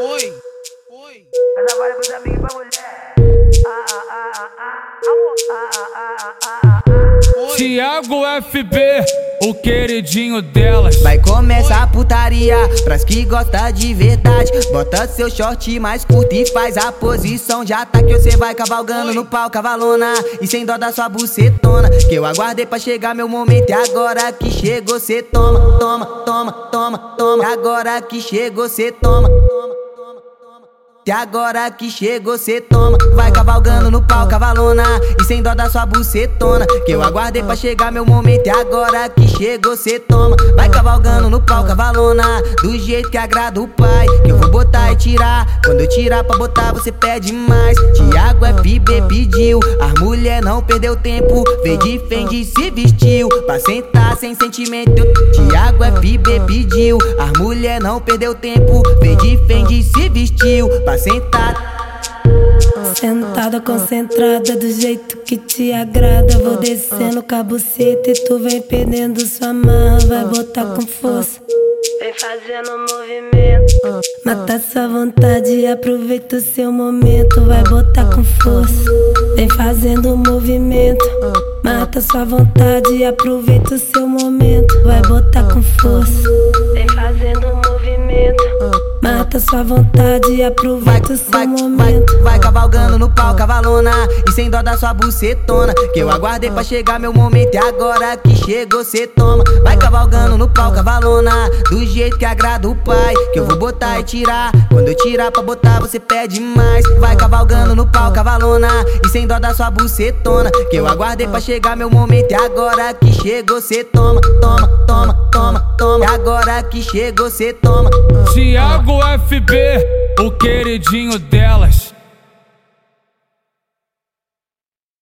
Oi, oi. Ela vai pros amigos e pra mulher. Tiago FB, o queridinho delas. Vai começar a putaria, pras que gosta de verdade. Bota seu short mais curto e faz a posição de ataque. Você vai cavalgando no pau, cavalona. E sem dó da sua bucetona. Que eu aguardei pra chegar meu momento. E agora que chegou, cê toma, toma, toma, toma, toma. Agora que chegou, cê toma. E agora que chegou, cê toma. Vai cavalgando no pau, cavalona. E sem dó da sua bucetona. Que eu aguardei pra chegar meu momento. E agora que chegou, cê toma. Vai cavalgando no pau, cavalona. Do jeito que agrada o pai. Que eu vou botar e tirar. Quando eu tirar pra botar, você pede mais. Tiago FB pediu. As mulher não perdeu tempo. De Fendi se vestiu. Pra sentar sem sentimento. Tiago FB pediu. As mulher não perdeu tempo. De Fendi se vestiu. Pra sentar. Sentada concentrada do jeito que te agrada. Vou descendo com a buceta e tu vem perdendo sua marra. Vai botar com força. Vem fazendo movimento. Mata sua vontade, aproveita o seu momento. Vai botar com força. Vem fazendo movimento. Mata sua vontade, aproveita o seu momento. Vai botar com força. Vem fazendo movimento. Mata sua vontade, Vai, aproveita o seu vai, vai, momento. vai cavalgando no pau, cavalona. E sem dó da sua bucetona. Que eu aguardei pra chegar meu momento. E agora que chegou, cê toma. Vai cavalgando no pau, cavalona. Do jeito que agrada o pai. Que eu vou botar e tirar. Quando eu tirar pra botar, você pede mais. Vai cavalgando no pau, cavalona. E sem dó da sua bucetona. Que eu aguardei pra chegar meu momento. E agora que chegou, cê toma, toma, toma, toma, toma. E agora que chegou, cê toma. Tiago FB, o queridinho delas.